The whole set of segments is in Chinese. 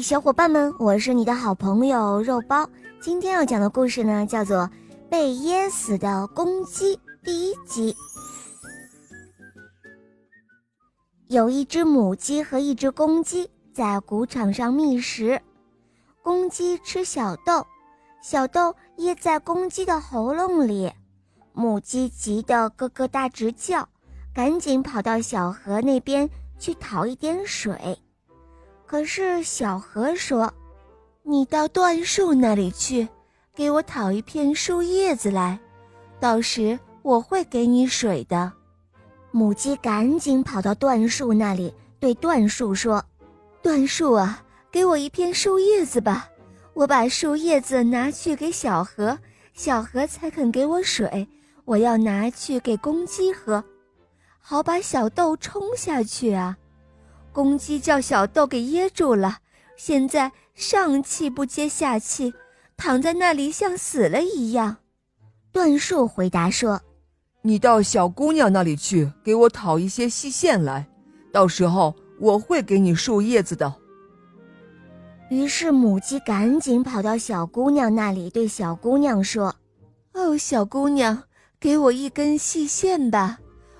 小伙伴们，我是你的好朋友肉包。今天要讲的故事呢，叫做《被噎死的公鸡》第一集。有一只母鸡和一只公鸡在谷场上觅食，公鸡吃小豆，小豆噎在公鸡的喉咙里，母鸡急得咯咯大直叫，赶紧跑到小河那边去讨一点水。可是小河说：“你到椴树那里去，给我讨一片树叶子来，到时我会给你水的。”母鸡赶紧跑到椴树那里，对椴树说：“椴树啊，给我一片树叶子吧，我把树叶子拿去给小河，小河才肯给我水。我要拿去给公鸡喝，好把小豆冲下去啊。”公鸡叫小豆给噎住了，现在上气不接下气，躺在那里像死了一样。段树回答说：“你到小姑娘那里去，给我讨一些细线来，到时候我会给你树叶子的。”于是母鸡赶紧跑到小姑娘那里，对小姑娘说：“哦，小姑娘，给我一根细线吧，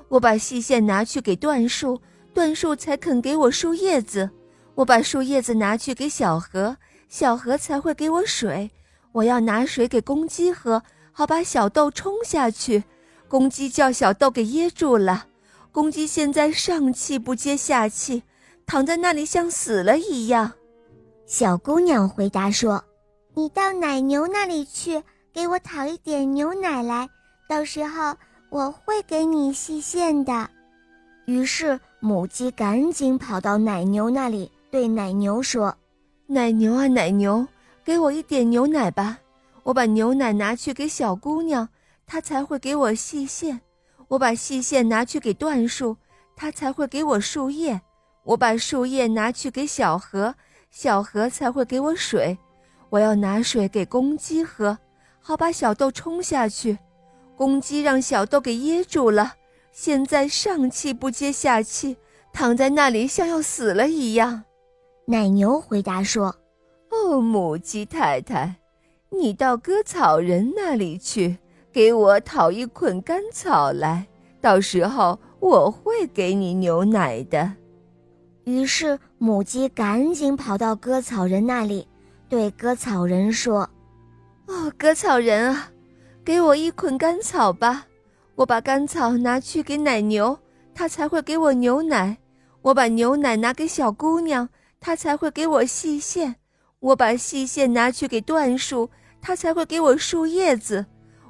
我把细线拿去给段树。”椴树才肯给我树叶子，我把树叶子拿去给小河，小河才会给我水。我要拿水给公鸡喝，好把小豆冲下去。公鸡叫小豆给噎住了，公鸡现在上气不接下气，躺在那里像死了一样。小姑娘回答说：“你到奶牛那里去，给我讨一点牛奶来，到时候我会给你细线的。”于是。母鸡赶紧跑到奶牛那里，对奶牛说：“奶牛啊，奶牛，给我一点牛奶吧！我把牛奶拿去给小姑娘，她才会给我细线；我把细线拿去给椴树，它才会给我树叶；我把树叶拿去给小河，小河才会给我水。我要拿水给公鸡喝，好把小豆冲下去。公鸡让小豆给噎住了。”现在上气不接下气，躺在那里像要死了一样。奶牛回答说：“哦，母鸡太太，你到割草人那里去，给我讨一捆干草来，到时候我会给你牛奶的。”于是母鸡赶紧跑到割草人那里，对割草人说：“哦，割草人啊，给我一捆干草吧。”我把干草拿去给奶牛，它才会给我牛奶；我把牛奶拿给小姑娘，她才会给我细线；我把细线拿去给椴树，它才会给我树叶子；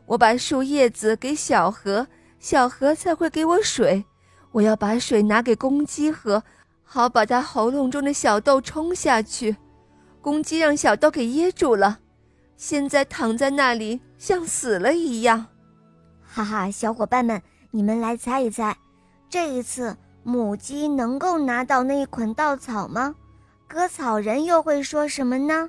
我把树叶子给小河，小河才会给我水。我要把水拿给公鸡喝，好把它喉咙中的小豆冲下去。公鸡让小豆给噎住了，现在躺在那里像死了一样。哈哈，小伙伴们，你们来猜一猜，这一次母鸡能够拿到那一捆稻草吗？割草人又会说什么呢？